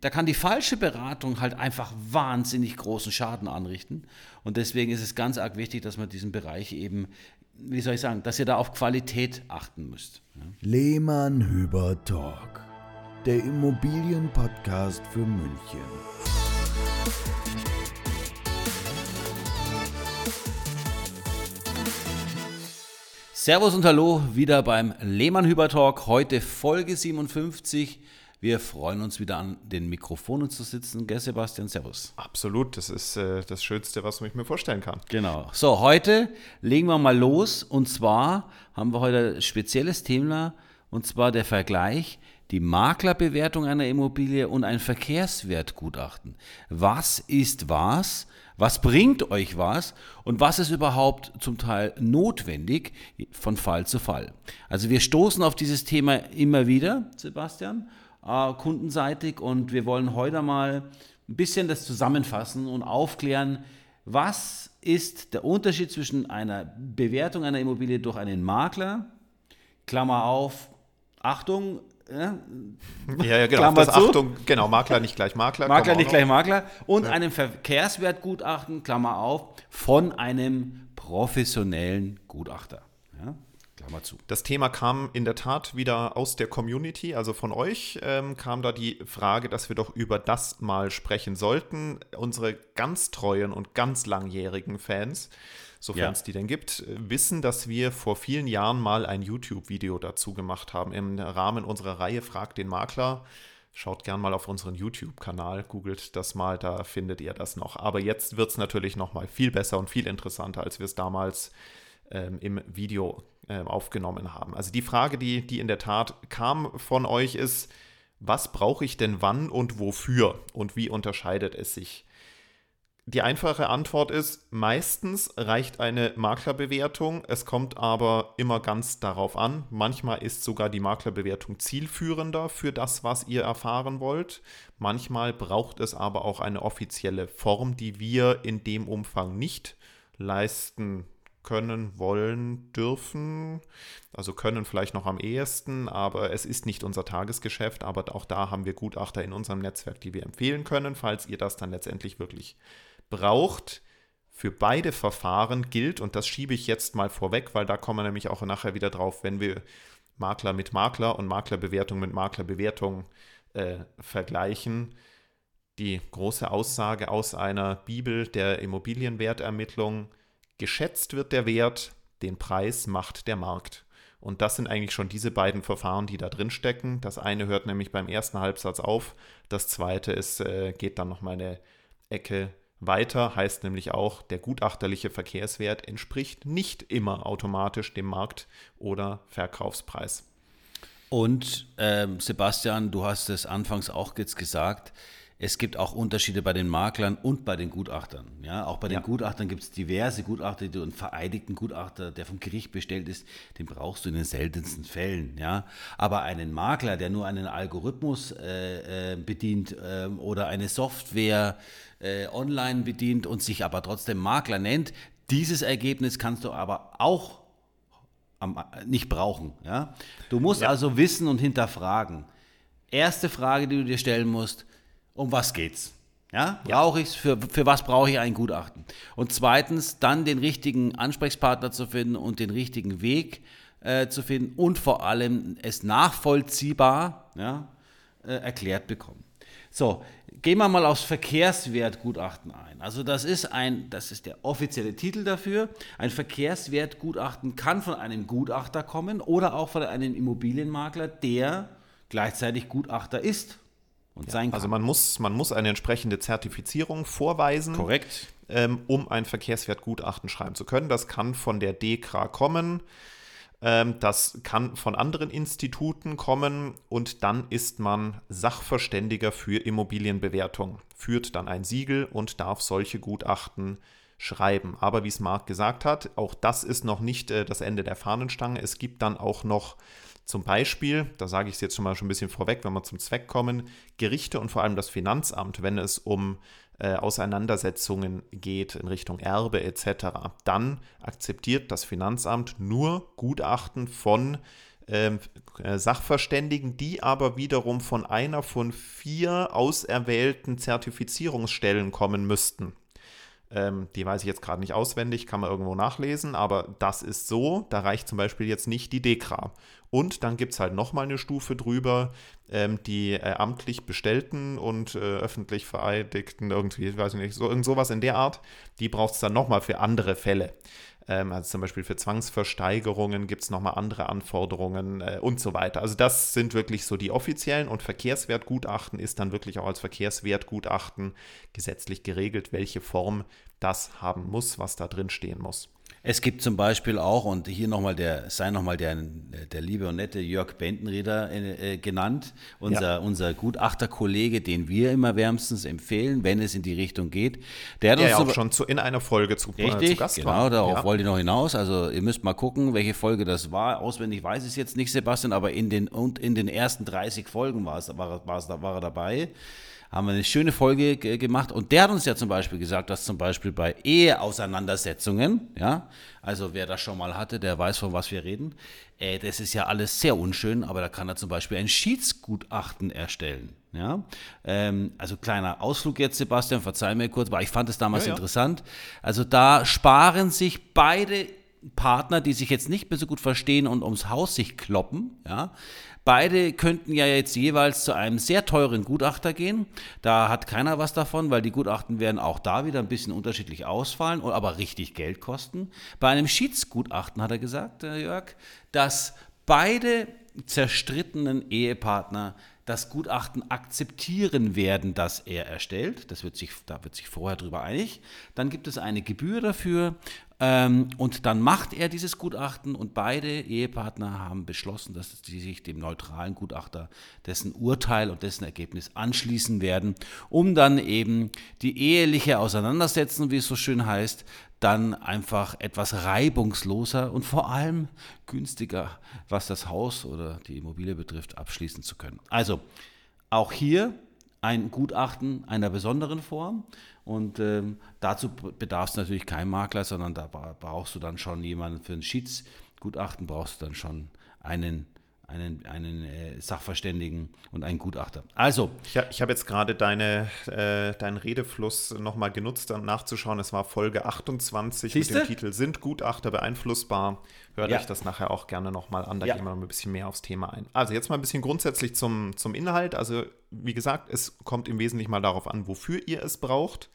da kann die falsche Beratung halt einfach wahnsinnig großen Schaden anrichten. Und deswegen ist es ganz arg wichtig, dass man diesen Bereich eben, wie soll ich sagen, dass ihr da auf Qualität achten müsst. Ja. Lehmann Hüber Talk, der Immobilienpodcast für München. Servus und Hallo, wieder beim Lehmann Hüber Talk, heute Folge 57 wir freuen uns wieder an den Mikrofonen zu sitzen. Gell, Sebastian, Servus. Absolut, das ist äh, das Schönste, was ich mir vorstellen kann. Genau. So, heute legen wir mal los. Und zwar haben wir heute ein spezielles Thema, und zwar der Vergleich die Maklerbewertung einer Immobilie und ein Verkehrswertgutachten. Was ist was? Was bringt euch was? Und was ist überhaupt zum Teil notwendig von Fall zu Fall? Also wir stoßen auf dieses Thema immer wieder, Sebastian äh, kundenseitig und wir wollen heute mal ein bisschen das zusammenfassen und aufklären, was ist der Unterschied zwischen einer Bewertung einer Immobilie durch einen Makler, Klammer auf, Achtung, ja, ja, genau, Klammer das zu. Achtung, genau, Makler nicht gleich Makler. Makler nicht gleich Makler und ja. einem Verkehrswertgutachten, Klammer auf, von einem professionellen Gutachter. Ja? Klammer zu. Das Thema kam in der Tat wieder aus der Community, also von euch ähm, kam da die Frage, dass wir doch über das mal sprechen sollten. Unsere ganz treuen und ganz langjährigen Fans, sofern es ja. die denn gibt, wissen, dass wir vor vielen Jahren mal ein YouTube-Video dazu gemacht haben im Rahmen unserer Reihe Frag den Makler. Schaut gern mal auf unseren YouTube-Kanal, googelt das mal, da findet ihr das noch. Aber jetzt wird es natürlich noch mal viel besser und viel interessanter, als wir es damals ähm, im Video äh, aufgenommen haben. Also die Frage, die, die in der Tat kam von euch ist, was brauche ich denn wann und wofür und wie unterscheidet es sich? Die einfache Antwort ist, meistens reicht eine Maklerbewertung, es kommt aber immer ganz darauf an. Manchmal ist sogar die Maklerbewertung zielführender für das, was ihr erfahren wollt. Manchmal braucht es aber auch eine offizielle Form, die wir in dem Umfang nicht leisten können, wollen, dürfen. Also können vielleicht noch am ehesten, aber es ist nicht unser Tagesgeschäft. Aber auch da haben wir Gutachter in unserem Netzwerk, die wir empfehlen können, falls ihr das dann letztendlich wirklich braucht. Für beide Verfahren gilt, und das schiebe ich jetzt mal vorweg, weil da kommen wir nämlich auch nachher wieder drauf, wenn wir Makler mit Makler und Maklerbewertung mit Maklerbewertung äh, vergleichen. Die große Aussage aus einer Bibel der Immobilienwertermittlung, Geschätzt wird der Wert, den Preis macht der Markt. Und das sind eigentlich schon diese beiden Verfahren, die da drin stecken. Das eine hört nämlich beim ersten Halbsatz auf, das zweite ist, äh, geht dann nochmal eine Ecke weiter, heißt nämlich auch, der gutachterliche Verkehrswert entspricht nicht immer automatisch dem Markt- oder Verkaufspreis. Und ähm, Sebastian, du hast es anfangs auch jetzt gesagt, es gibt auch Unterschiede bei den Maklern und bei den Gutachtern. Ja, auch bei den ja. Gutachtern gibt es diverse Gutachter, die einen vereidigten Gutachter, der vom Gericht bestellt ist, den brauchst du in den seltensten Fällen. Ja, aber einen Makler, der nur einen Algorithmus äh, äh, bedient äh, oder eine Software äh, online bedient und sich aber trotzdem Makler nennt, dieses Ergebnis kannst du aber auch am, nicht brauchen. Ja? Du musst ja. also wissen und hinterfragen. Erste Frage, die du dir stellen musst, um was geht's? Ja, brauche ich für, für was brauche ich ein Gutachten? Und zweitens, dann den richtigen Ansprechpartner zu finden und den richtigen Weg äh, zu finden und vor allem es nachvollziehbar ja, äh, erklärt bekommen. So, gehen wir mal aufs Verkehrswertgutachten ein. Also das ist ein, das ist der offizielle Titel dafür. Ein Verkehrswertgutachten kann von einem Gutachter kommen oder auch von einem Immobilienmakler, der gleichzeitig Gutachter ist und ja, sein kann. Also man muss, man muss eine entsprechende Zertifizierung vorweisen. Korrekt. Ähm, um ein Verkehrswertgutachten schreiben zu können. Das kann von der DEKRA kommen. Ähm, das kann von anderen Instituten kommen und dann ist man Sachverständiger für Immobilienbewertung, führt dann ein Siegel und darf solche Gutachten schreiben. Aber wie es Marc gesagt hat, auch das ist noch nicht äh, das Ende der Fahnenstange. Es gibt dann auch noch zum Beispiel, da sage ich es jetzt schon mal schon ein bisschen vorweg, wenn wir zum Zweck kommen, Gerichte und vor allem das Finanzamt, wenn es um äh, Auseinandersetzungen geht in Richtung Erbe etc., dann akzeptiert das Finanzamt nur Gutachten von ähm, äh, Sachverständigen, die aber wiederum von einer von vier auserwählten Zertifizierungsstellen kommen müssten. Ähm, die weiß ich jetzt gerade nicht auswendig, kann man irgendwo nachlesen, aber das ist so. Da reicht zum Beispiel jetzt nicht die DEKRA. Und dann gibt es halt nochmal eine Stufe drüber, ähm, die äh, amtlich Bestellten und äh, öffentlich Vereidigten, irgendwie, weiß ich nicht, so, irgend sowas in der Art, die braucht es dann nochmal für andere Fälle. Ähm, also zum Beispiel für Zwangsversteigerungen gibt es nochmal andere Anforderungen äh, und so weiter. Also das sind wirklich so die offiziellen und Verkehrswertgutachten ist dann wirklich auch als Verkehrswertgutachten gesetzlich geregelt, welche Form das haben muss, was da drin stehen muss. Es gibt zum Beispiel auch, und hier nochmal der, sei nochmal der, der liebe und nette Jörg Bendenrieder äh, genannt, unser, ja. unser Gutachterkollege, den wir immer wärmstens empfehlen, wenn es in die Richtung geht. Der hat ja, uns ja auch schon zu, in einer Folge zu, richtig, äh, zu Gast genau, war. darauf ja. wollte ich noch hinaus. Also ihr müsst mal gucken, welche Folge das war. Auswendig weiß ich es jetzt nicht, Sebastian, aber in den, und in den ersten 30 Folgen war, es, war, war, war er dabei haben wir eine schöne Folge gemacht und der hat uns ja zum Beispiel gesagt, dass zum Beispiel bei Eheauseinandersetzungen, ja, also wer das schon mal hatte, der weiß, von was wir reden, äh, das ist ja alles sehr unschön, aber da kann er zum Beispiel ein Schiedsgutachten erstellen. Ja, ähm, also kleiner Ausflug jetzt, Sebastian, verzeih mir kurz, weil ich fand es damals ja, ja. interessant. Also da sparen sich beide Partner, die sich jetzt nicht mehr so gut verstehen und ums Haus sich kloppen, ja, Beide könnten ja jetzt jeweils zu einem sehr teuren Gutachter gehen. Da hat keiner was davon, weil die Gutachten werden auch da wieder ein bisschen unterschiedlich ausfallen, aber richtig Geld kosten. Bei einem Schiedsgutachten hat er gesagt, Jörg, dass beide zerstrittenen Ehepartner das Gutachten akzeptieren werden, das er erstellt. Das wird sich, da wird sich vorher darüber einig. Dann gibt es eine Gebühr dafür ähm, und dann macht er dieses Gutachten und beide Ehepartner haben beschlossen, dass sie sich dem neutralen Gutachter dessen Urteil und dessen Ergebnis anschließen werden, um dann eben die eheliche Auseinandersetzung, wie es so schön heißt, dann einfach etwas reibungsloser und vor allem günstiger, was das Haus oder die Immobilie betrifft, abschließen zu können. Also auch hier ein Gutachten einer besonderen Form. Und ähm, dazu bedarf es natürlich kein Makler, sondern da brauchst du dann schon jemanden für ein Schiedsgutachten, brauchst du dann schon einen einen, einen äh, Sachverständigen und einen Gutachter. Also. Ich, ich habe jetzt gerade deine, äh, deinen Redefluss nochmal genutzt, um nachzuschauen. Es war Folge 28 Siehste? mit dem Titel Sind Gutachter beeinflussbar? Hört ja. euch das nachher auch gerne nochmal an, da ja. gehen wir noch ein bisschen mehr aufs Thema ein. Also jetzt mal ein bisschen grundsätzlich zum, zum Inhalt. Also wie gesagt, es kommt im Wesentlichen mal darauf an, wofür ihr es braucht.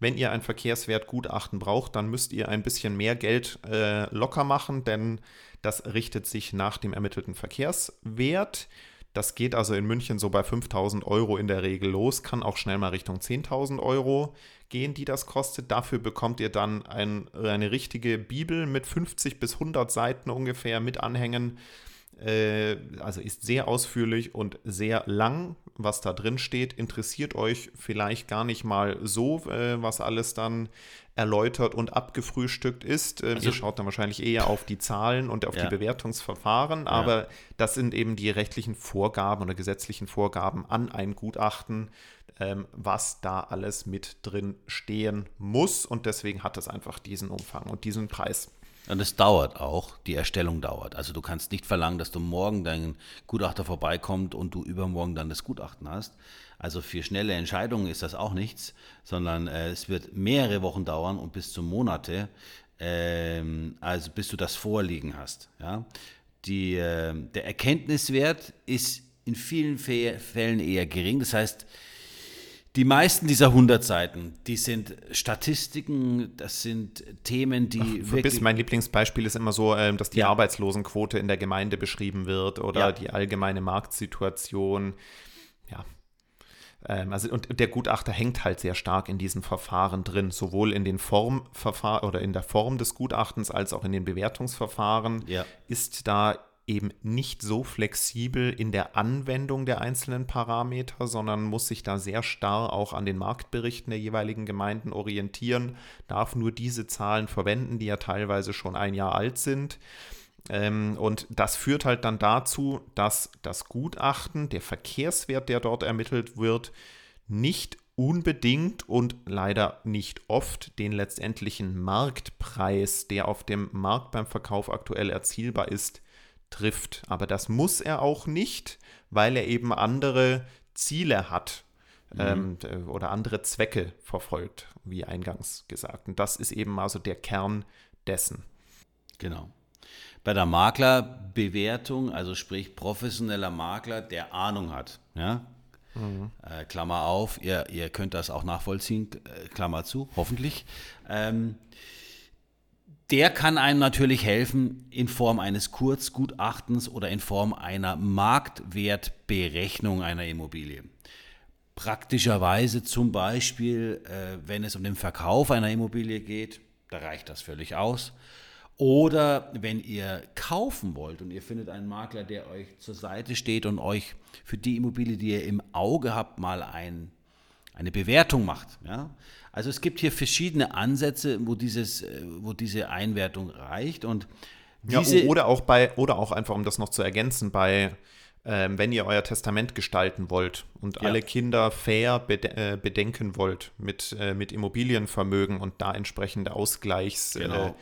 Wenn ihr ein Verkehrswertgutachten braucht, dann müsst ihr ein bisschen mehr Geld äh, locker machen, denn das richtet sich nach dem ermittelten Verkehrswert. Das geht also in München so bei 5000 Euro in der Regel los, kann auch schnell mal Richtung 10.000 Euro gehen, die das kostet. Dafür bekommt ihr dann ein, eine richtige Bibel mit 50 bis 100 Seiten ungefähr mit Anhängen. Äh, also ist sehr ausführlich und sehr lang, was da drin steht. Interessiert euch vielleicht gar nicht mal so, äh, was alles dann erläutert und abgefrühstückt ist. Äh, also, ihr schaut dann wahrscheinlich eher auf die Zahlen und auf ja. die Bewertungsverfahren, aber ja. das sind eben die rechtlichen Vorgaben oder gesetzlichen Vorgaben an ein Gutachten, ähm, was da alles mit drin stehen muss und deswegen hat es einfach diesen Umfang und diesen Preis. Und es dauert auch, die Erstellung dauert. Also du kannst nicht verlangen, dass du morgen dein Gutachter vorbeikommt und du übermorgen dann das Gutachten hast. Also für schnelle Entscheidungen ist das auch nichts, sondern äh, es wird mehrere Wochen dauern und bis zu Monate, äh, also bis du das vorliegen hast. Ja? Die, äh, der Erkenntniswert ist in vielen Fällen eher gering. Das heißt, die meisten dieser 100 Seiten, die sind Statistiken, das sind Themen, die Ach, wirklich... Mein Lieblingsbeispiel ist immer so, ähm, dass die ja. Arbeitslosenquote in der Gemeinde beschrieben wird oder ja. die allgemeine Marktsituation. Ja. Ähm, also, und der Gutachter hängt halt sehr stark in diesen Verfahren drin, sowohl in den Formverfahren oder in der Form des Gutachtens als auch in den Bewertungsverfahren. Ja. Ist da eben nicht so flexibel in der Anwendung der einzelnen Parameter, sondern muss sich da sehr starr auch an den Marktberichten der jeweiligen Gemeinden orientieren, darf nur diese Zahlen verwenden, die ja teilweise schon ein Jahr alt sind. Ähm, und das führt halt dann dazu, dass das Gutachten, der Verkehrswert, der dort ermittelt wird, nicht unbedingt und leider nicht oft den letztendlichen Marktpreis, der auf dem Markt beim Verkauf aktuell erzielbar ist, trifft. Aber das muss er auch nicht, weil er eben andere Ziele hat mhm. ähm, oder andere Zwecke verfolgt, wie eingangs gesagt. Und das ist eben also der Kern dessen. Genau. Bei der Maklerbewertung, also sprich professioneller Makler, der Ahnung hat, ja, Mhm. Äh, Klammer auf, ihr, ihr könnt das auch nachvollziehen, äh, Klammer zu, hoffentlich. Ähm, der kann einem natürlich helfen in Form eines Kurzgutachtens oder in Form einer Marktwertberechnung einer Immobilie. Praktischerweise zum Beispiel, äh, wenn es um den Verkauf einer Immobilie geht, da reicht das völlig aus. Oder wenn ihr kaufen wollt und ihr findet einen Makler, der euch zur Seite steht und euch für die Immobilie, die ihr im Auge habt, mal ein, eine Bewertung macht. Ja? Also es gibt hier verschiedene Ansätze, wo, dieses, äh, wo diese Einwertung reicht. Und diese ja, oder auch bei, oder auch einfach, um das noch zu ergänzen, bei ähm, wenn ihr euer Testament gestalten wollt und ja. alle Kinder fair bede äh, bedenken wollt mit, äh, mit Immobilienvermögen und da entsprechende Ausgleichs. Genau. Äh,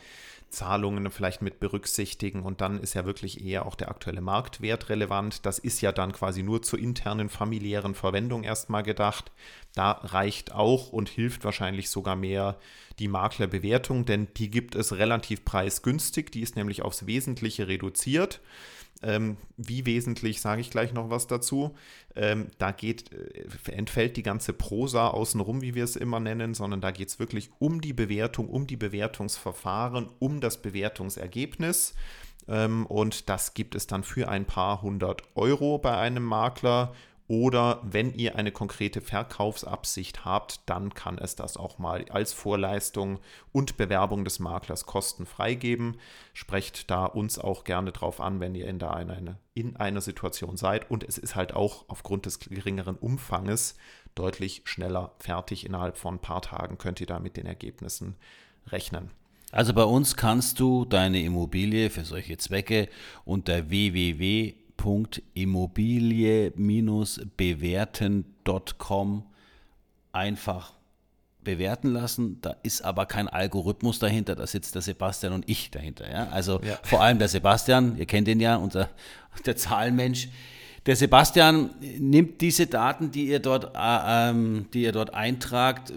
Zahlungen vielleicht mit berücksichtigen und dann ist ja wirklich eher auch der aktuelle Marktwert relevant. Das ist ja dann quasi nur zur internen familiären Verwendung erstmal gedacht. Da reicht auch und hilft wahrscheinlich sogar mehr die Maklerbewertung, denn die gibt es relativ preisgünstig. Die ist nämlich aufs Wesentliche reduziert. Ähm, wie wesentlich sage ich gleich noch was dazu. Ähm, da geht, äh, entfällt die ganze Prosa außenrum, wie wir es immer nennen, sondern da geht es wirklich um die Bewertung, um die Bewertungsverfahren, um das Bewertungsergebnis. Ähm, und das gibt es dann für ein paar hundert Euro bei einem Makler oder wenn ihr eine konkrete Verkaufsabsicht habt, dann kann es das auch mal als Vorleistung und Bewerbung des Maklers kostenfrei geben. Sprecht da uns auch gerne drauf an, wenn ihr in, da eine, in einer Situation seid. Und es ist halt auch aufgrund des geringeren Umfanges deutlich schneller fertig. Innerhalb von ein paar Tagen könnt ihr da mit den Ergebnissen rechnen. Also bei uns kannst du deine Immobilie für solche Zwecke unter www www.immobilie-bewerten.com einfach bewerten lassen. Da ist aber kein Algorithmus dahinter, da sitzt der Sebastian und ich dahinter. Ja? Also ja. vor allem der Sebastian, ihr kennt ihn ja, unser, der Zahlenmensch. Der Sebastian nimmt diese Daten, die ihr dort, äh, ähm, die ihr dort eintragt,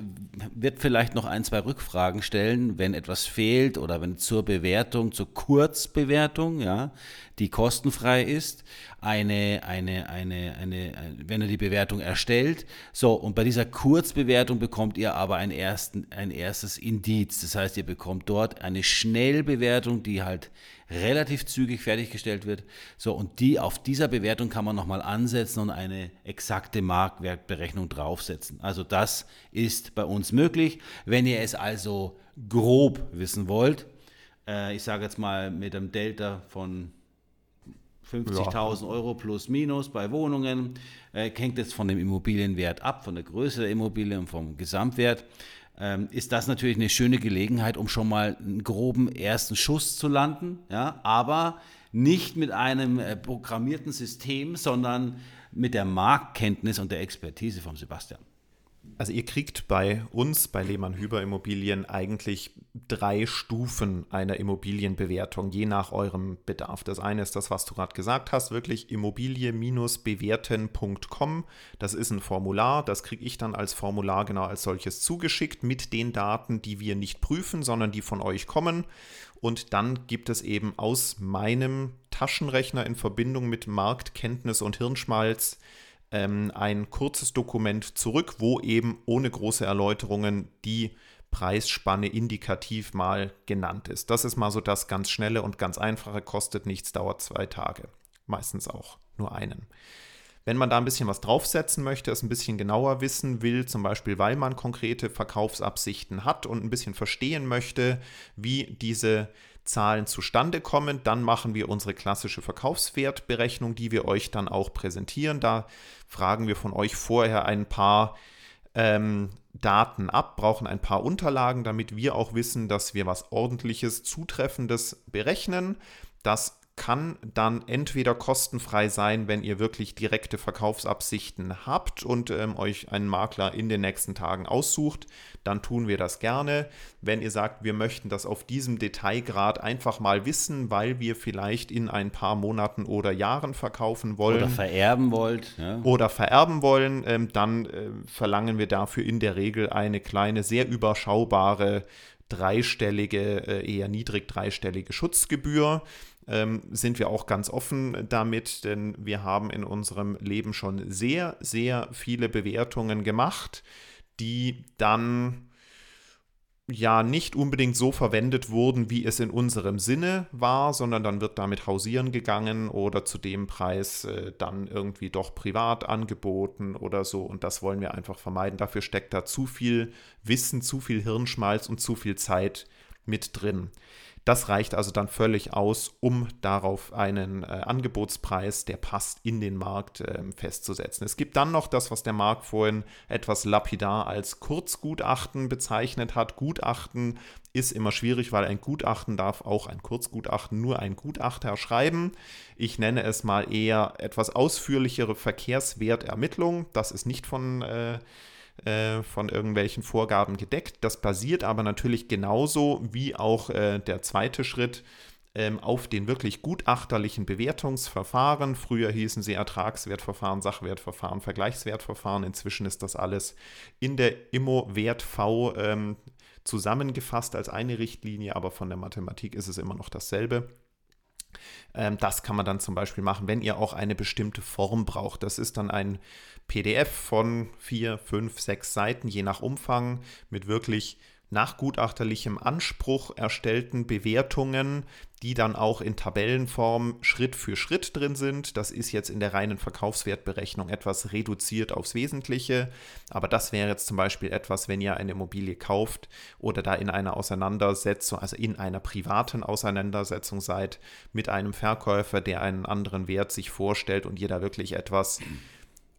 wird vielleicht noch ein, zwei Rückfragen stellen, wenn etwas fehlt oder wenn zur Bewertung, zur Kurzbewertung, ja, die kostenfrei ist, eine, eine, eine, eine, wenn er die Bewertung erstellt. So, und bei dieser Kurzbewertung bekommt ihr aber ein, ersten, ein erstes Indiz. Das heißt, ihr bekommt dort eine Schnellbewertung, die halt relativ zügig fertiggestellt wird. So, und die auf dieser Bewertung kann man nochmal ansetzen und eine exakte Marktwertberechnung draufsetzen. Also das ist bei uns möglich. Wenn ihr es also grob wissen wollt, äh, ich sage jetzt mal mit einem Delta von 50.000 Euro plus minus bei Wohnungen, äh, hängt jetzt von dem Immobilienwert ab, von der Größe der Immobilie und vom Gesamtwert. Ähm, ist das natürlich eine schöne Gelegenheit, um schon mal einen groben ersten Schuss zu landen, ja, aber nicht mit einem äh, programmierten System, sondern mit der Marktkenntnis und der Expertise von Sebastian. Also ihr kriegt bei uns, bei Lehmann Hüber Immobilien, eigentlich drei Stufen einer Immobilienbewertung, je nach eurem Bedarf. Das eine ist das, was du gerade gesagt hast, wirklich immobilie-bewerten.com. Das ist ein Formular, das kriege ich dann als Formular genau als solches zugeschickt mit den Daten, die wir nicht prüfen, sondern die von euch kommen. Und dann gibt es eben aus meinem Taschenrechner in Verbindung mit Marktkenntnis und Hirnschmalz ähm, ein kurzes Dokument zurück, wo eben ohne große Erläuterungen die Preisspanne indikativ mal genannt ist. Das ist mal so das ganz schnelle und ganz einfache, kostet nichts, dauert zwei Tage. Meistens auch nur einen. Wenn man da ein bisschen was draufsetzen möchte, es ein bisschen genauer wissen will, zum Beispiel weil man konkrete Verkaufsabsichten hat und ein bisschen verstehen möchte, wie diese Zahlen zustande kommen, dann machen wir unsere klassische Verkaufswertberechnung, die wir euch dann auch präsentieren. Da fragen wir von euch vorher ein paar ähm, Daten ab, brauchen ein paar Unterlagen, damit wir auch wissen, dass wir was ordentliches, zutreffendes berechnen. Das kann dann entweder kostenfrei sein, wenn ihr wirklich direkte Verkaufsabsichten habt und ähm, euch einen Makler in den nächsten Tagen aussucht, dann tun wir das gerne. Wenn ihr sagt, wir möchten das auf diesem Detailgrad einfach mal wissen, weil wir vielleicht in ein paar Monaten oder Jahren verkaufen wollen. Oder vererben wollt. Ja. Oder vererben wollen, ähm, dann äh, verlangen wir dafür in der Regel eine kleine, sehr überschaubare dreistellige, äh, eher niedrig dreistellige Schutzgebühr ähm, sind wir auch ganz offen damit, denn wir haben in unserem Leben schon sehr, sehr viele Bewertungen gemacht, die dann ja nicht unbedingt so verwendet wurden, wie es in unserem Sinne war, sondern dann wird damit hausieren gegangen oder zu dem Preis äh, dann irgendwie doch privat angeboten oder so. Und das wollen wir einfach vermeiden. Dafür steckt da zu viel Wissen, zu viel Hirnschmalz und zu viel Zeit mit drin. Das reicht also dann völlig aus, um darauf einen äh, Angebotspreis, der passt, in den Markt äh, festzusetzen. Es gibt dann noch das, was der Markt vorhin etwas lapidar als Kurzgutachten bezeichnet hat. Gutachten ist immer schwierig, weil ein Gutachten darf auch ein Kurzgutachten nur ein Gutachter schreiben. Ich nenne es mal eher etwas ausführlichere Verkehrswertermittlung. Das ist nicht von äh, äh, von irgendwelchen Vorgaben gedeckt. Das basiert aber natürlich genauso wie auch äh, der zweite Schritt ähm, auf den wirklich gutachterlichen Bewertungsverfahren. Früher hießen sie Ertragswertverfahren, Sachwertverfahren, Vergleichswertverfahren. Inzwischen ist das alles in der Immo-Wert-V ähm, zusammengefasst als eine Richtlinie, aber von der Mathematik ist es immer noch dasselbe. Ähm, das kann man dann zum Beispiel machen, wenn ihr auch eine bestimmte Form braucht. Das ist dann ein PDF von vier, fünf, sechs Seiten, je nach Umfang, mit wirklich nach gutachterlichem Anspruch erstellten Bewertungen, die dann auch in Tabellenform Schritt für Schritt drin sind. Das ist jetzt in der reinen Verkaufswertberechnung etwas reduziert aufs Wesentliche, aber das wäre jetzt zum Beispiel etwas, wenn ihr eine Immobilie kauft oder da in einer Auseinandersetzung, also in einer privaten Auseinandersetzung seid mit einem Verkäufer, der einen anderen Wert sich vorstellt und ihr da wirklich etwas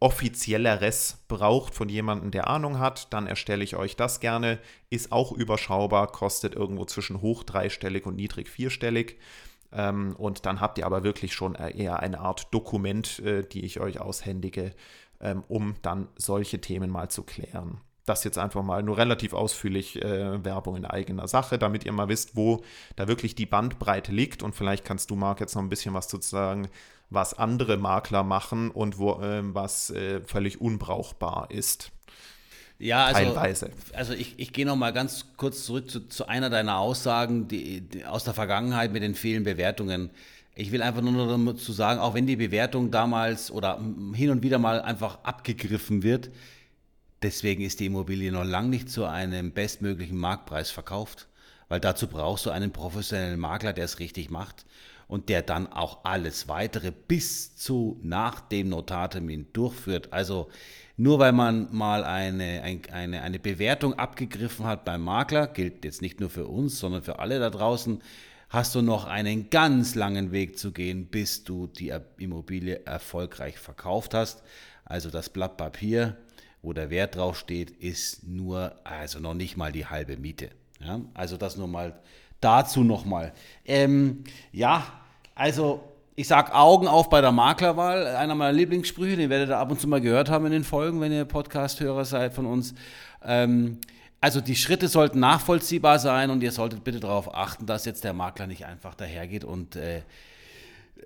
offizielleres braucht von jemandem, der Ahnung hat, dann erstelle ich euch das gerne. Ist auch überschaubar, kostet irgendwo zwischen hoch dreistellig und niedrig vierstellig. Ähm, und dann habt ihr aber wirklich schon eher eine Art Dokument, äh, die ich euch aushändige, ähm, um dann solche Themen mal zu klären. Das jetzt einfach mal nur relativ ausführlich äh, Werbung in eigener Sache, damit ihr mal wisst, wo da wirklich die Bandbreite liegt. Und vielleicht kannst du, Marc, jetzt noch ein bisschen was zu sagen, was andere Makler machen und wo, äh, was äh, völlig unbrauchbar ist. Ja, also, Teilweise. also ich, ich gehe noch mal ganz kurz zurück zu, zu einer deiner Aussagen die, die, aus der Vergangenheit mit den vielen Bewertungen. Ich will einfach nur dazu sagen, auch wenn die Bewertung damals oder hin und wieder mal einfach abgegriffen wird, deswegen ist die Immobilie noch lang nicht zu einem bestmöglichen Marktpreis verkauft, weil dazu brauchst du einen professionellen Makler, der es richtig macht und der dann auch alles weitere bis zu nach dem Notartermin durchführt. Also nur weil man mal eine, eine, eine Bewertung abgegriffen hat beim Makler, gilt jetzt nicht nur für uns, sondern für alle da draußen, hast du noch einen ganz langen Weg zu gehen, bis du die Immobilie erfolgreich verkauft hast. Also das Blatt Papier, wo der Wert drauf steht, ist nur, also noch nicht mal die halbe Miete. Ja? Also das nur mal dazu nochmal. Ähm, ja, also ich sag Augen auf bei der Maklerwahl. Einer meiner Lieblingssprüche, den werdet ihr ab und zu mal gehört haben in den Folgen, wenn ihr Podcast-Hörer seid von uns. Ähm, also die Schritte sollten nachvollziehbar sein und ihr solltet bitte darauf achten, dass jetzt der Makler nicht einfach dahergeht und äh,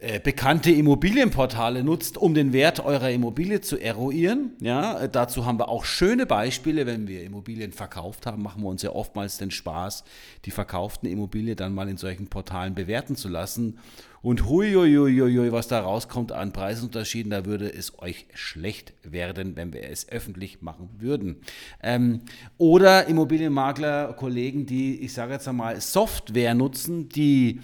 äh, bekannte Immobilienportale nutzt, um den Wert eurer Immobilie zu eruieren. Ja, dazu haben wir auch schöne Beispiele. Wenn wir Immobilien verkauft haben, machen wir uns ja oftmals den Spaß, die verkauften Immobilie dann mal in solchen Portalen bewerten zu lassen. Und huiuiuiui, was da rauskommt an Preisunterschieden, da würde es euch schlecht werden, wenn wir es öffentlich machen würden. Ähm, oder Immobilienmakler, Kollegen, die, ich sage jetzt einmal, Software nutzen, die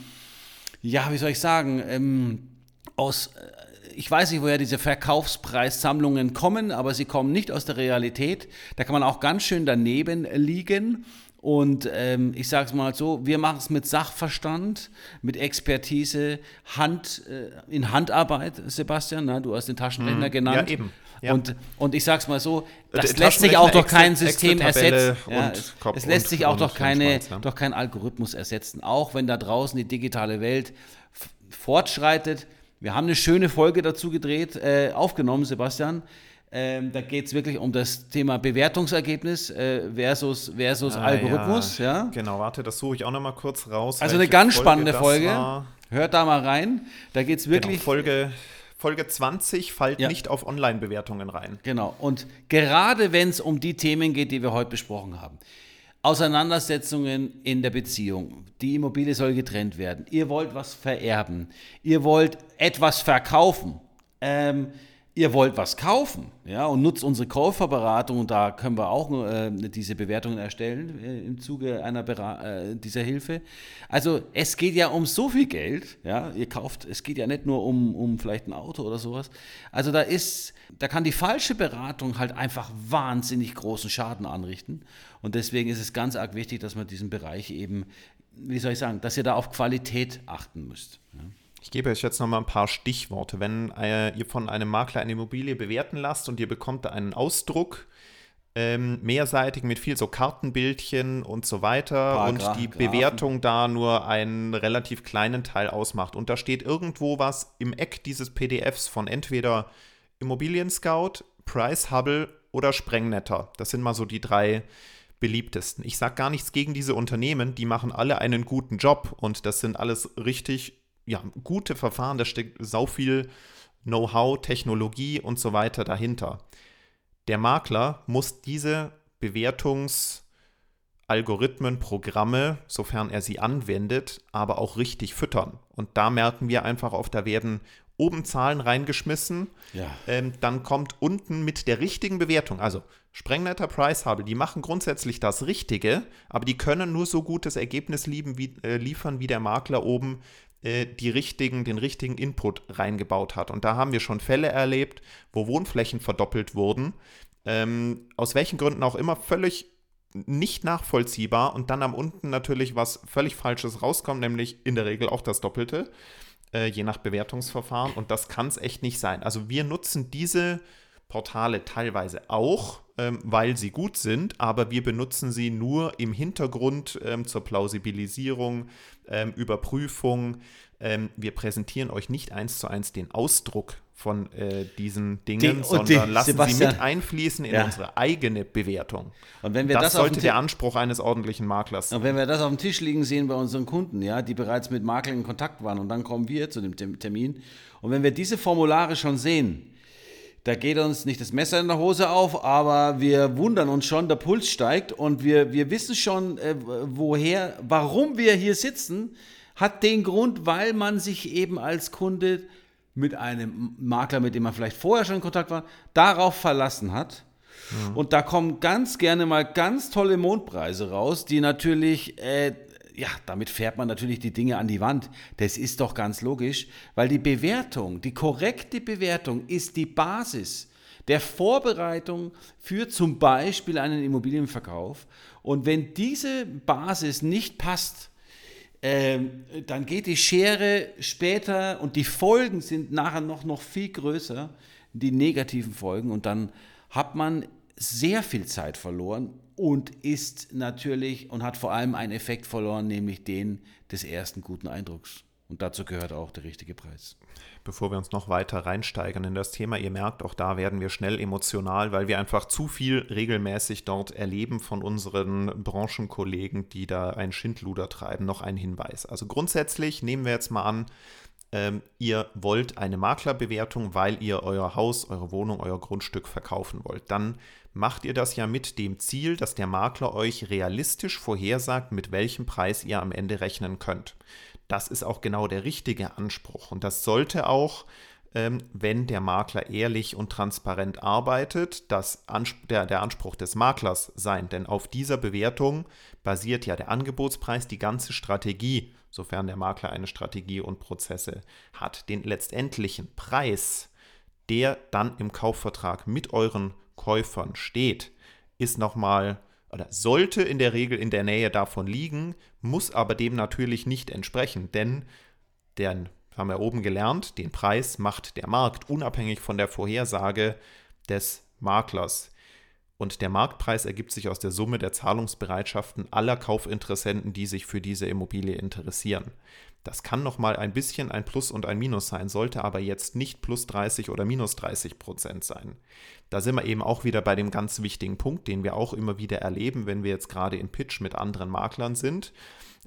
ja, wie soll ich sagen, ähm, aus, äh, ich weiß nicht, woher diese Verkaufspreissammlungen kommen, aber sie kommen nicht aus der Realität. Da kann man auch ganz schön daneben liegen. Und ähm, ich sage es mal so, wir machen es mit Sachverstand, mit Expertise, Hand, äh, in Handarbeit, Sebastian, na, du hast den Taschenrechner mhm. genannt. Ja, eben. Ja. Und, und ich sag's mal so, das lässt sich auch durch kein System ersetzen. Ja, es, es, lässt sich auch durch, keine, durch keinen Algorithmus ersetzen. Auch wenn da draußen die digitale Welt fortschreitet. Wir haben eine schöne Folge dazu gedreht, äh, aufgenommen, Sebastian. Ähm, da geht es wirklich um das Thema Bewertungsergebnis äh, versus, versus ah, Algorithmus. Ja. ja. Genau, warte, das suche ich auch noch mal kurz raus. Also eine ganz Folge spannende Folge. War. Hört da mal rein. Da geht es genau, wirklich. Genau, Folge, Folge 20 fällt ja. nicht auf Online-Bewertungen rein. Genau. Und gerade wenn es um die Themen geht, die wir heute besprochen haben. Auseinandersetzungen in der Beziehung. Die Immobilie soll getrennt werden. Ihr wollt was vererben. Ihr wollt etwas verkaufen. Ähm, ihr wollt was kaufen, ja, und nutzt unsere Käuferberatung da können wir auch äh, diese Bewertungen erstellen äh, im Zuge einer äh, dieser Hilfe. Also es geht ja um so viel Geld, ja, ihr kauft, es geht ja nicht nur um, um vielleicht ein Auto oder sowas. Also da ist, da kann die falsche Beratung halt einfach wahnsinnig großen Schaden anrichten und deswegen ist es ganz arg wichtig, dass man diesen Bereich eben, wie soll ich sagen, dass ihr da auf Qualität achten müsst. Ja. Ich gebe euch jetzt noch mal ein paar Stichworte. Wenn äh, ihr von einem Makler eine Immobilie bewerten lasst und ihr bekommt da einen Ausdruck, ähm, mehrseitig mit viel so Kartenbildchen und so weiter Paragraph, und die Bewertung da nur einen relativ kleinen Teil ausmacht. Und da steht irgendwo was im Eck dieses PDFs von entweder Immobilien Scout, Price Hubble oder Sprengnetter. Das sind mal so die drei beliebtesten. Ich sage gar nichts gegen diese Unternehmen, die machen alle einen guten Job und das sind alles richtig ja, gute Verfahren, da steckt sau viel Know-how, Technologie und so weiter dahinter. Der Makler muss diese Bewertungsalgorithmen, Programme, sofern er sie anwendet, aber auch richtig füttern. Und da merken wir einfach oft, da werden oben Zahlen reingeschmissen, ja. ähm, dann kommt unten mit der richtigen Bewertung, also Sprengnetter Price Hubble, die machen grundsätzlich das Richtige, aber die können nur so gutes Ergebnis lieben, wie, äh, liefern, wie der Makler oben äh, die richtigen, den richtigen Input reingebaut hat. Und da haben wir schon Fälle erlebt, wo Wohnflächen verdoppelt wurden, ähm, aus welchen Gründen auch immer völlig nicht nachvollziehbar und dann am unten natürlich was völlig Falsches rauskommt, nämlich in der Regel auch das Doppelte, äh, je nach Bewertungsverfahren. Und das kann es echt nicht sein. Also wir nutzen diese Portale teilweise auch, ähm, weil sie gut sind, aber wir benutzen sie nur im Hintergrund ähm, zur Plausibilisierung, ähm, Überprüfung. Ähm, wir präsentieren euch nicht eins zu eins den Ausdruck von äh, diesen Dingen, die, sondern die, lassen Sebastian, sie mit einfließen in ja. unsere eigene Bewertung. Und wenn wir das, das sollte der Anspruch eines ordentlichen Maklers sein. Und wenn wir das auf dem Tisch liegen sehen bei unseren Kunden, ja, die bereits mit Maklern in Kontakt waren und dann kommen wir zu dem Termin und wenn wir diese Formulare schon sehen, da geht uns nicht das Messer in der Hose auf, aber wir wundern uns schon, der Puls steigt und wir, wir wissen schon, äh, woher, warum wir hier sitzen, hat den Grund, weil man sich eben als Kunde mit einem Makler, mit dem man vielleicht vorher schon in Kontakt war, darauf verlassen hat. Ja. Und da kommen ganz gerne mal ganz tolle Mondpreise raus, die natürlich äh, ja, damit fährt man natürlich die Dinge an die Wand. Das ist doch ganz logisch, weil die Bewertung, die korrekte Bewertung ist die Basis der Vorbereitung für zum Beispiel einen Immobilienverkauf. Und wenn diese Basis nicht passt, ähm, dann geht die Schere später und die Folgen sind nachher noch, noch viel größer, die negativen Folgen. Und dann hat man sehr viel Zeit verloren und ist natürlich und hat vor allem einen Effekt verloren, nämlich den des ersten guten Eindrucks. Und dazu gehört auch der richtige Preis. Bevor wir uns noch weiter reinsteigern in das Thema, ihr merkt, auch da werden wir schnell emotional, weil wir einfach zu viel regelmäßig dort erleben von unseren Branchenkollegen, die da ein Schindluder treiben. Noch ein Hinweis. Also grundsätzlich nehmen wir jetzt mal an, ähm, ihr wollt eine Maklerbewertung, weil ihr euer Haus, eure Wohnung, euer Grundstück verkaufen wollt. Dann macht ihr das ja mit dem Ziel, dass der Makler euch realistisch vorhersagt, mit welchem Preis ihr am Ende rechnen könnt. Das ist auch genau der richtige Anspruch und das sollte auch, ähm, wenn der Makler ehrlich und transparent arbeitet, das der, der Anspruch des Maklers sein. Denn auf dieser Bewertung basiert ja der Angebotspreis, die ganze Strategie, sofern der Makler eine Strategie und Prozesse hat. Den letztendlichen Preis, der dann im Kaufvertrag mit euren Käufern steht, ist nochmal oder sollte in der Regel in der Nähe davon liegen, muss aber dem natürlich nicht entsprechen, denn den haben wir oben gelernt, den Preis macht der Markt unabhängig von der Vorhersage des Maklers. Und der Marktpreis ergibt sich aus der Summe der Zahlungsbereitschaften aller Kaufinteressenten, die sich für diese Immobilie interessieren. Das kann nochmal ein bisschen ein Plus und ein Minus sein, sollte aber jetzt nicht plus 30 oder minus 30 Prozent sein. Da sind wir eben auch wieder bei dem ganz wichtigen Punkt, den wir auch immer wieder erleben, wenn wir jetzt gerade im Pitch mit anderen Maklern sind.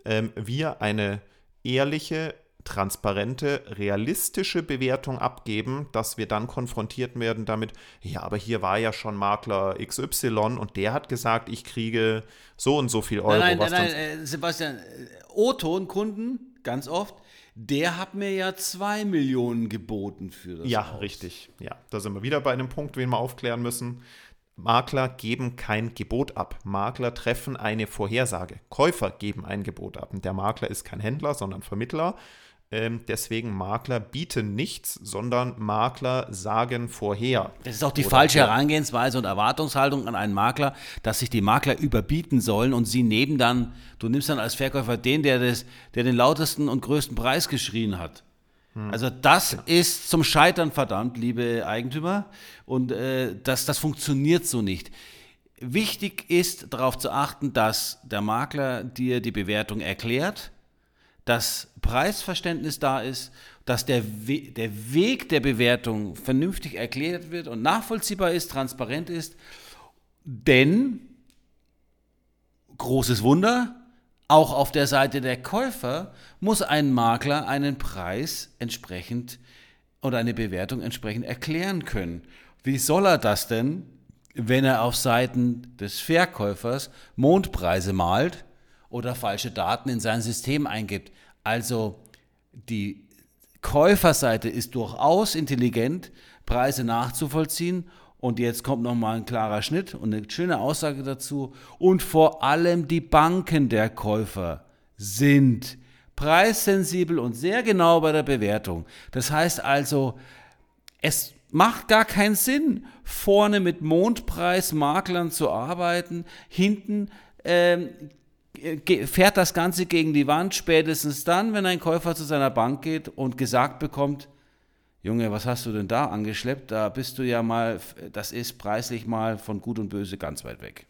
Ähm, wir eine ehrliche, transparente, realistische Bewertung abgeben, dass wir dann konfrontiert werden damit, ja, aber hier war ja schon Makler XY und der hat gesagt, ich kriege so und so viel Euro. Nein, nein, nein, nein äh, Sebastian, äh, O-Ton-Kunden, ganz oft, der hat mir ja zwei Millionen geboten für das Ja, Haus. richtig. Ja, da sind wir wieder bei einem Punkt, den wir aufklären müssen. Makler geben kein Gebot ab. Makler treffen eine Vorhersage. Käufer geben ein Gebot ab. Und der Makler ist kein Händler, sondern Vermittler. Ähm, deswegen Makler bieten nichts, sondern Makler sagen vorher. Das ist auch die falsche Herangehensweise und Erwartungshaltung an einen Makler, dass sich die Makler überbieten sollen und sie nehmen dann, du nimmst dann als Verkäufer den, der, das, der den lautesten und größten Preis geschrien hat. Hm. Also das genau. ist zum Scheitern verdammt, liebe Eigentümer. Und äh, das, das funktioniert so nicht. Wichtig ist darauf zu achten, dass der Makler dir die Bewertung erklärt dass Preisverständnis da ist, dass der, We der Weg der Bewertung vernünftig erklärt wird und nachvollziehbar ist, transparent ist. Denn, großes Wunder, auch auf der Seite der Käufer muss ein Makler einen Preis entsprechend oder eine Bewertung entsprechend erklären können. Wie soll er das denn, wenn er auf Seiten des Verkäufers Mondpreise malt oder falsche Daten in sein System eingibt. Also die Käuferseite ist durchaus intelligent, Preise nachzuvollziehen. Und jetzt kommt nochmal ein klarer Schnitt und eine schöne Aussage dazu. Und vor allem die Banken der Käufer sind preissensibel und sehr genau bei der Bewertung. Das heißt also, es macht gar keinen Sinn, vorne mit Mondpreismaklern zu arbeiten, hinten ähm, fährt das Ganze gegen die Wand, spätestens dann, wenn ein Käufer zu seiner Bank geht und gesagt bekommt, Junge, was hast du denn da angeschleppt? Da bist du ja mal, das ist preislich mal von Gut und Böse ganz weit weg.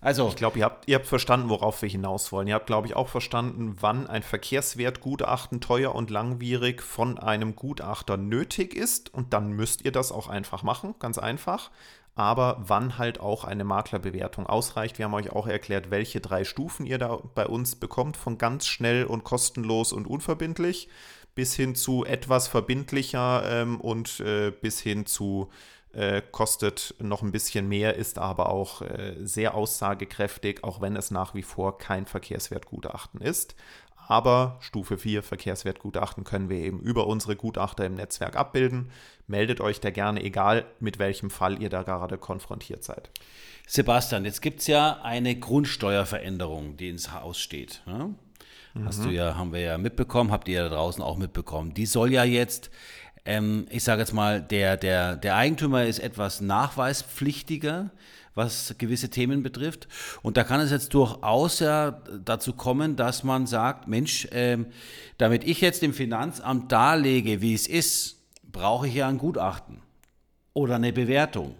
Also, ich glaube, ihr habt, ihr habt verstanden, worauf wir hinaus wollen. Ihr habt, glaube ich, auch verstanden, wann ein Verkehrswertgutachten teuer und langwierig von einem Gutachter nötig ist. Und dann müsst ihr das auch einfach machen, ganz einfach aber wann halt auch eine Maklerbewertung ausreicht. Wir haben euch auch erklärt, welche drei Stufen ihr da bei uns bekommt, von ganz schnell und kostenlos und unverbindlich bis hin zu etwas verbindlicher ähm, und äh, bis hin zu äh, kostet noch ein bisschen mehr, ist aber auch äh, sehr aussagekräftig, auch wenn es nach wie vor kein Verkehrswertgutachten ist. Aber Stufe 4 Verkehrswertgutachten können wir eben über unsere Gutachter im Netzwerk abbilden. Meldet euch da gerne, egal mit welchem Fall ihr da gerade konfrontiert seid. Sebastian, jetzt gibt es ja eine Grundsteuerveränderung, die ins Haus steht. Ne? Hast mhm. du ja, haben wir ja mitbekommen, habt ihr ja da draußen auch mitbekommen. Die soll ja jetzt, ähm, ich sage jetzt mal, der, der, der Eigentümer ist etwas nachweispflichtiger was gewisse Themen betrifft. Und da kann es jetzt durchaus ja dazu kommen, dass man sagt, Mensch, äh, damit ich jetzt dem Finanzamt darlege, wie es ist, brauche ich ja ein Gutachten oder eine Bewertung.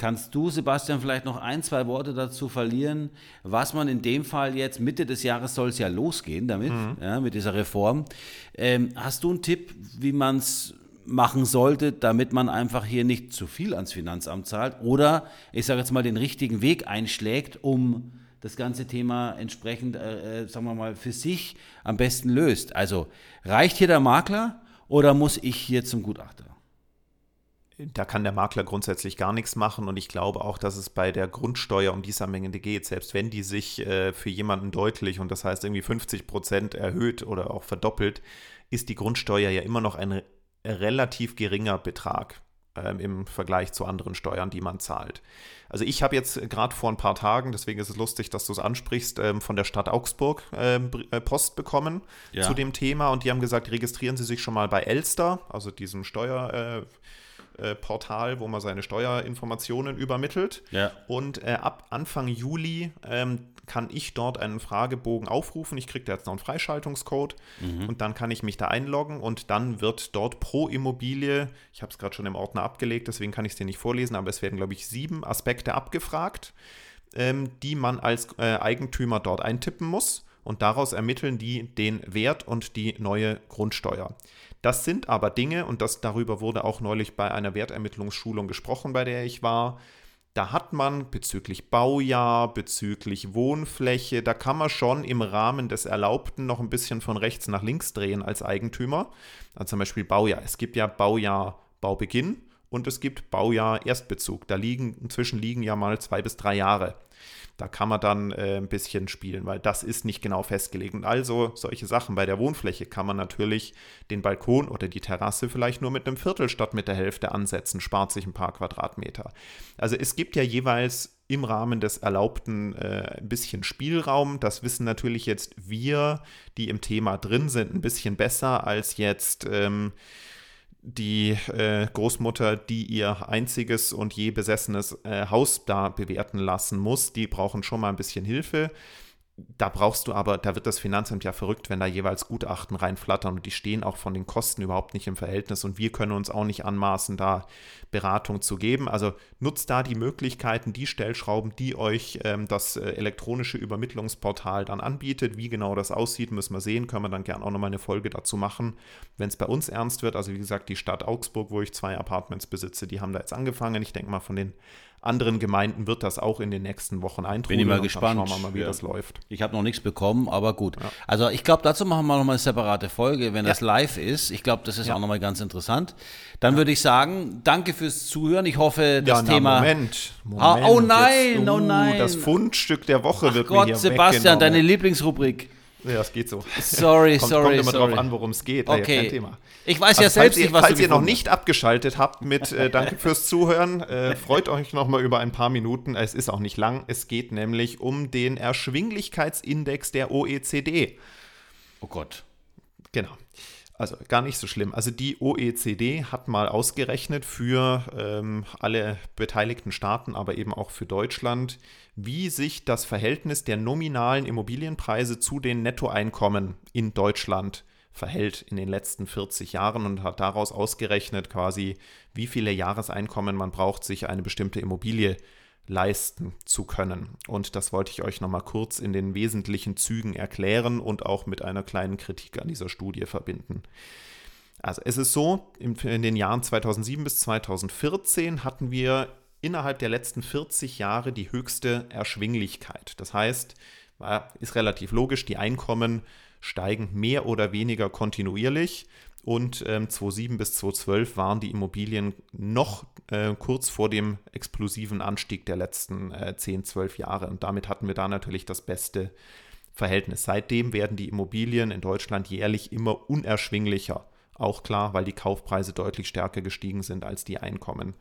Kannst du, Sebastian, vielleicht noch ein, zwei Worte dazu verlieren, was man in dem Fall jetzt Mitte des Jahres soll es ja losgehen damit, mhm. ja, mit dieser Reform. Ähm, hast du einen Tipp, wie man es machen sollte, damit man einfach hier nicht zu viel ans Finanzamt zahlt oder ich sage jetzt mal den richtigen Weg einschlägt, um das ganze Thema entsprechend, äh, äh, sagen wir mal, für sich am besten löst. Also reicht hier der Makler oder muss ich hier zum Gutachter? Da kann der Makler grundsätzlich gar nichts machen und ich glaube auch, dass es bei der Grundsteuer um dieser Menge geht, selbst wenn die sich äh, für jemanden deutlich und das heißt irgendwie 50 Prozent erhöht oder auch verdoppelt, ist die Grundsteuer ja immer noch ein relativ geringer Betrag ähm, im Vergleich zu anderen Steuern, die man zahlt. Also ich habe jetzt gerade vor ein paar Tagen, deswegen ist es lustig, dass du es ansprichst, ähm, von der Stadt Augsburg ähm, äh, Post bekommen ja. zu dem Thema und die haben gesagt, registrieren Sie sich schon mal bei Elster, also diesem Steuer. Äh, Portal, wo man seine Steuerinformationen übermittelt. Ja. Und äh, ab Anfang Juli ähm, kann ich dort einen Fragebogen aufrufen. Ich kriege da jetzt noch einen Freischaltungscode Mhm. und dann kann ich mich da einloggen und dann wird dort pro Immobilie, ich habe es gerade schon im Ordner abgelegt, deswegen kann ich es dir nicht vorlesen, aber es werden, glaube ich, sieben Aspekte abgefragt, ähm, die man als äh, Eigentümer dort eintippen muss und daraus ermitteln die den Wert und die neue Grundsteuer. Das sind aber Dinge, und das darüber wurde auch neulich bei einer Wertermittlungsschulung gesprochen, bei der ich war, da hat man bezüglich Baujahr, bezüglich Wohnfläche, da kann man schon im Rahmen des Erlaubten noch ein bisschen von rechts nach links drehen als Eigentümer. Also zum Beispiel Baujahr. Es gibt ja Baujahr Baubeginn und es gibt Baujahr Erstbezug. Da liegen inzwischen liegen ja mal zwei bis drei Jahre. Da kann man dann äh, ein bisschen spielen, weil das ist nicht genau festgelegt. Also solche Sachen bei der Wohnfläche kann man natürlich den Balkon oder die Terrasse vielleicht nur mit einem Viertel statt mit der Hälfte ansetzen, spart sich ein paar Quadratmeter. Also es gibt ja jeweils im Rahmen des Erlaubten äh, ein bisschen Spielraum. Das wissen natürlich jetzt wir, die im Thema drin sind, ein bisschen besser als jetzt. Ähm, die äh, Großmutter, die ihr einziges und je besessenes äh, Haus da bewerten lassen muss, die brauchen schon mal ein bisschen Hilfe. Da brauchst du aber, da wird das Finanzamt ja verrückt, wenn da jeweils Gutachten reinflattern und die stehen auch von den Kosten überhaupt nicht im Verhältnis und wir können uns auch nicht anmaßen, da Beratung zu geben. Also nutzt da die Möglichkeiten, die Stellschrauben, die euch ähm, das äh, elektronische Übermittlungsportal dann anbietet. Wie genau das aussieht, müssen wir sehen, können wir dann gerne auch nochmal eine Folge dazu machen, wenn es bei uns ernst wird. Also wie gesagt, die Stadt Augsburg, wo ich zwei Apartments besitze, die haben da jetzt angefangen. Ich denke mal, von den anderen Gemeinden wird das auch in den nächsten Wochen eintrudeln. Bin ich mal gespannt. Schauen wir mal, wie Ja. das läuft. Ich habe noch nichts bekommen, aber gut. Also ich glaube, dazu machen wir nochmal eine separate Folge, wenn das Ja. live ist. Ich glaube, das ist Ja. auch nochmal ganz interessant. Dann würde ich sagen, danke fürs Zuhören. Ich hoffe, das ja, na, Thema... Moment, Ah, Moment. oh nein, jetzt, oh nein. Das Fundstück der Woche Ach wird mir Gott, hier Sebastian, deine weggenommen. Lieblingsrubrik. Ja, das geht so. Sorry, kommt, sorry, kommt immer sorry. drauf an, worum es geht. Ja, Okay. kein Thema. Ich weiß ja Also, selbst falls ihr, nicht, was falls ihr noch nicht abgeschaltet habt mit äh, Danke fürs Zuhören, äh, freut euch noch mal über ein paar Minuten. Es ist auch nicht lang. Es geht nämlich um den Erschwinglichkeitsindex der OECD. Oh Gott. Genau. Also gar nicht so schlimm. Also die OECD hat mal ausgerechnet für ähm, alle beteiligten Staaten, aber eben auch für Deutschland, wie sich das Verhältnis der nominalen Immobilienpreise zu den Nettoeinkommen in Deutschland verhält in den letzten 40 Jahren und hat daraus ausgerechnet quasi, wie viele Jahreseinkommen man braucht, sich eine bestimmte Immobilie leisten zu können. Und das wollte ich euch nochmal kurz in den wesentlichen Zügen erklären und auch mit einer kleinen Kritik an dieser Studie verbinden. Also es ist so, in, den Jahren 2007 bis 2014 hatten wir innerhalb der letzten 40 Jahre die höchste Erschwinglichkeit. Das heißt, ist relativ logisch, die Einkommen steigen mehr oder weniger kontinuierlich. Und ähm, 2007 bis 2012 waren die Immobilien noch äh, kurz vor dem explosiven Anstieg der letzten äh, 10, 12 Jahre. Und damit hatten wir da natürlich das beste Verhältnis. Seitdem werden die Immobilien in Deutschland jährlich immer unerschwinglicher. Auch klar, weil die Kaufpreise deutlich stärker gestiegen sind als die Einkommen.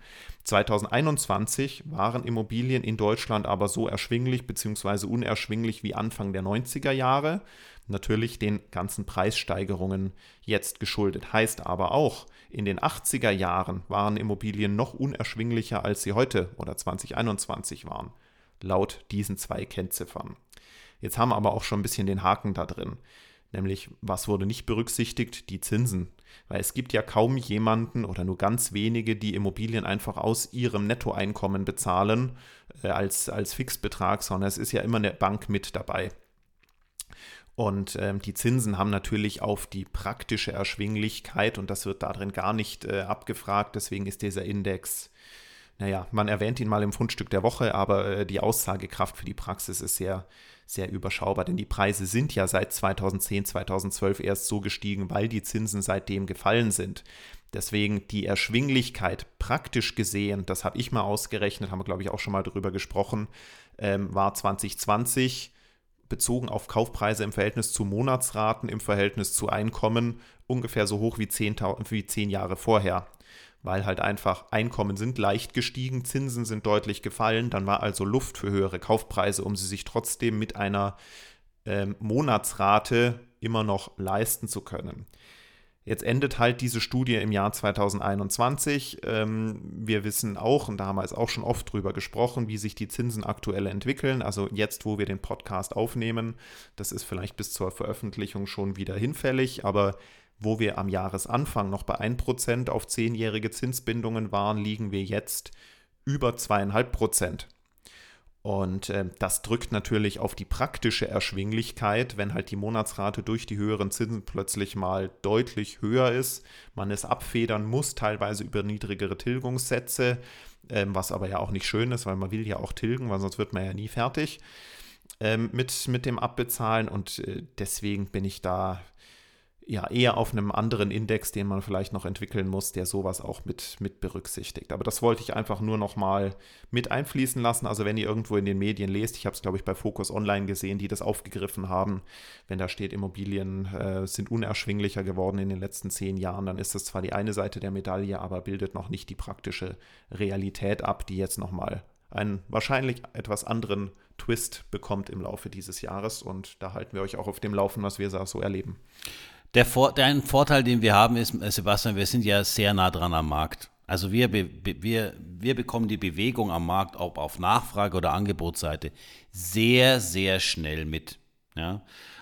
2021 waren Immobilien in Deutschland aber so erschwinglich bzw. unerschwinglich wie Anfang der 90er Jahre. Natürlich den ganzen Preissteigerungen jetzt geschuldet. Heißt aber auch, in den 80er Jahren waren Immobilien noch unerschwinglicher, als sie heute oder 2021 waren. Laut diesen zwei Kennziffern. Jetzt haben wir aber auch schon ein bisschen den Haken da drin. Nämlich, was wurde nicht berücksichtigt? Die Zinsen. Weil es gibt ja kaum jemanden oder nur ganz wenige, die Immobilien einfach aus ihrem Nettoeinkommen bezahlen äh, als, als Fixbetrag, sondern es ist ja immer eine Bank mit dabei. Und ähm, die Zinsen haben natürlich auf die praktische Erschwinglichkeit, und das wird darin gar nicht äh, abgefragt, deswegen ist dieser Index, naja, man erwähnt ihn mal im Fundstück der Woche, aber äh, die Aussagekraft für die Praxis ist sehr, sehr überschaubar, denn die Preise sind ja seit 2010, 2012 erst so gestiegen, weil die Zinsen seitdem gefallen sind. Deswegen die Erschwinglichkeit praktisch gesehen, das habe ich mal ausgerechnet, haben wir glaube ich auch schon mal drüber gesprochen, ähm, war 2020 bezogen auf Kaufpreise im Verhältnis zu Monatsraten, im Verhältnis zu Einkommen ungefähr so hoch wie zehn, wie zehn Jahre vorher. Weil halt einfach Einkommen sind leicht gestiegen, Zinsen sind deutlich gefallen, dann war also Luft für höhere Kaufpreise, um sie sich trotzdem mit einer ähm, Monatsrate immer noch leisten zu können. Jetzt endet halt diese Studie im Jahr 2021. Ähm, wir wissen auch, und da haben wir jetzt auch schon oft drüber gesprochen, wie sich die Zinsen aktuell entwickeln. Also jetzt, wo wir den Podcast aufnehmen, das ist vielleicht bis zur Veröffentlichung schon wieder hinfällig, aber wo wir am Jahresanfang noch bei 1% auf zehnjährige Zinsbindungen waren, liegen wir jetzt über 2,5%. Und äh, das drückt natürlich auf die praktische Erschwinglichkeit, wenn halt die Monatsrate durch die höheren Zinsen plötzlich mal deutlich höher ist. Man es abfedern muss, teilweise über niedrigere Tilgungssätze, ähm, was aber ja auch nicht schön ist, weil man will ja auch tilgen, weil sonst wird man ja nie fertig ähm, mit, mit dem Abbezahlen. Und äh, deswegen bin ich da ja eher auf einem anderen Index, den man vielleicht noch entwickeln muss, der sowas auch mit, mit berücksichtigt. Aber das wollte ich einfach nur noch mal mit einfließen lassen. Also wenn ihr irgendwo in den Medien lest, ich habe es glaube ich bei Focus Online gesehen, die das aufgegriffen haben, wenn da steht, Immobilien äh, sind unerschwinglicher geworden in den letzten zehn Jahren, dann ist das zwar die eine Seite der Medaille, aber bildet noch nicht die praktische Realität ab, die jetzt noch mal einen wahrscheinlich etwas anderen Twist bekommt im Laufe dieses Jahres. Und da halten wir euch auch auf dem Laufen, was wir so erleben. Der, Vor der ein Vorteil, den wir haben, ist, äh, Sebastian, wir sind ja sehr nah dran am Markt. Also wir, wir, wir bekommen die Bewegung am Markt, ob auf Nachfrage- oder Angebotsseite, sehr, sehr schnell mit. Ja?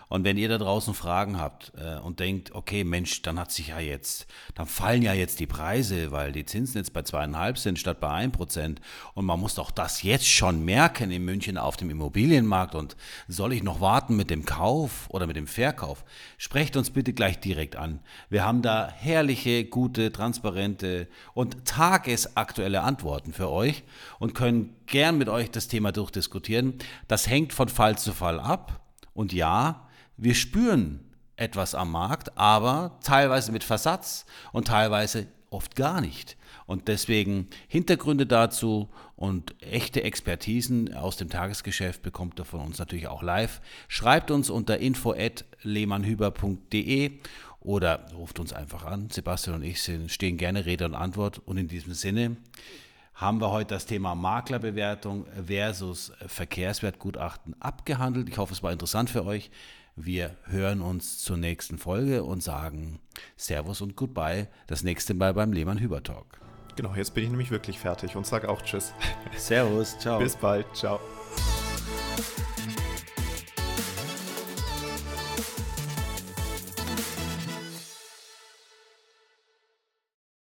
Und wenn ihr da draußen Fragen habt äh, und denkt, okay, Mensch, dann hat sich ja jetzt, dann fallen ja jetzt die Preise, weil die Zinsen jetzt bei zweieinhalb sind statt bei ein Prozent. Und man muss doch das jetzt schon merken in München auf dem Immobilienmarkt. Und soll ich noch warten mit dem Kauf oder mit dem Verkauf? Sprecht uns bitte gleich direkt an. Wir haben da herrliche, gute, transparente und tagesaktuelle Antworten für euch und können gern mit euch das Thema durchdiskutieren. Das hängt von Fall zu Fall ab. Und ja, wir spüren etwas am Markt, aber teilweise mit Versatz und teilweise oft gar nicht. Und deswegen Hintergründe dazu und echte Expertisen aus dem Tagesgeschäft bekommt ihr von uns natürlich auch live. Schreibt uns unter info@lehmannhüber.de oder ruft uns einfach an. Sebastian und ich stehen gerne Rede und Antwort. Und in diesem Sinne haben wir heute das Thema Maklerbewertung versus Verkehrswertgutachten abgehandelt. Ich hoffe, es war interessant für euch. Wir hören uns zur nächsten Folge und sagen Servus und Goodbye. Das nächste Mal beim Lehmann Hüber Talk. Genau, jetzt bin ich nämlich wirklich fertig und sage auch Tschüss. Servus, ciao. Bis bald, ciao.